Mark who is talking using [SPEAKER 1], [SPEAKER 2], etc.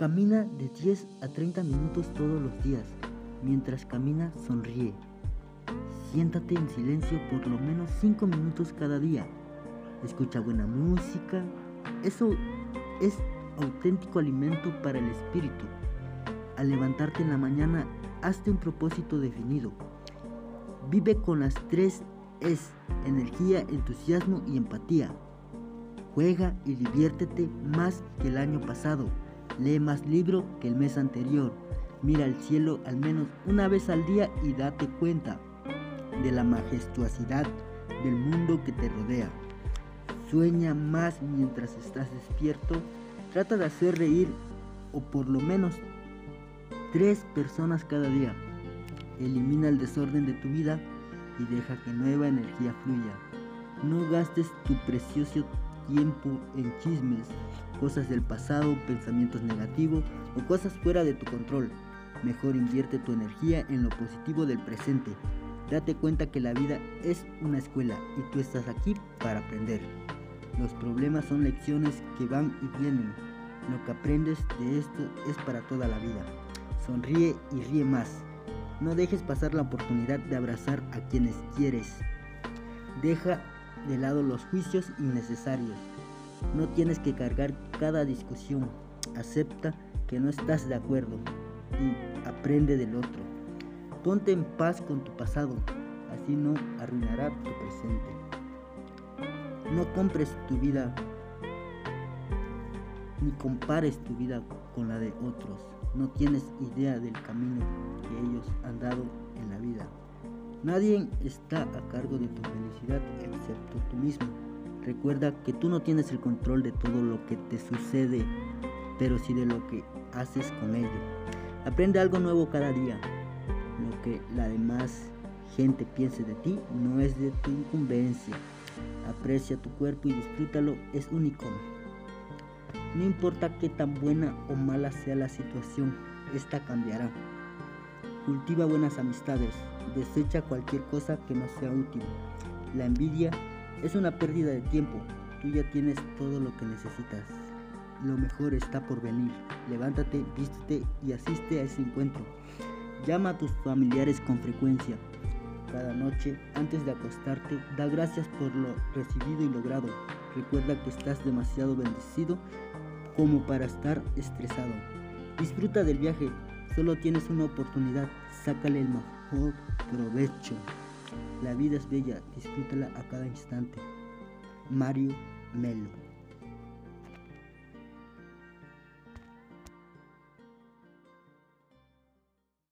[SPEAKER 1] Camina de 10 a 30 minutos todos los días. Mientras camina, sonríe. Siéntate en silencio por lo menos 5 minutos cada día. Escucha buena música. Eso es auténtico alimento para el espíritu. Al levantarte en la mañana, hazte un propósito definido. Vive con las tres es energía, entusiasmo y empatía. Juega y diviértete más que el año pasado. Lee más libro que el mes anterior. Mira al cielo al menos una vez al día y date cuenta de la majestuosidad del mundo que te rodea. Sueña más mientras estás despierto. Trata de hacer reír o por lo menos tres personas cada día. Elimina el desorden de tu vida y deja que nueva energía fluya. No gastes tu precioso tiempo en chismes, cosas del pasado, pensamientos negativos o cosas fuera de tu control. Mejor invierte tu energía en lo positivo del presente. Date cuenta que la vida es una escuela y tú estás aquí para aprender. Los problemas son lecciones que van y vienen. Lo que aprendes de esto es para toda la vida. Sonríe y ríe más. No dejes pasar la oportunidad de abrazar a quienes quieres. Deja de lado los juicios innecesarios. No tienes que cargar cada discusión. Acepta que no estás de acuerdo y aprende del otro. Ponte en paz con tu pasado, así no arruinará tu presente. No compres tu vida ni compares tu vida con la de otros. No tienes idea del camino que ellos han dado en la vida. Nadie está a cargo de tu felicidad mismo. Recuerda que tú no tienes el control de todo lo que te sucede, pero sí de lo que haces con ello. Aprende algo nuevo cada día. Lo que la demás gente piense de ti no es de tu incumbencia. Aprecia tu cuerpo y disfrútalo, es único. No importa qué tan buena o mala sea la situación, esta cambiará. Cultiva buenas amistades, desecha cualquier cosa que no sea útil. La envidia es una pérdida de tiempo, tú ya tienes todo lo que necesitas. Lo mejor está por venir. Levántate, vístete y asiste a ese encuentro. Llama a tus familiares con frecuencia. Cada noche, antes de acostarte, da gracias por lo recibido y logrado. Recuerda que estás demasiado bendecido como para estar estresado. Disfruta del viaje, solo tienes una oportunidad, sácale el mejor provecho. La vida es bella, disfrútala a cada instante. Mario Melo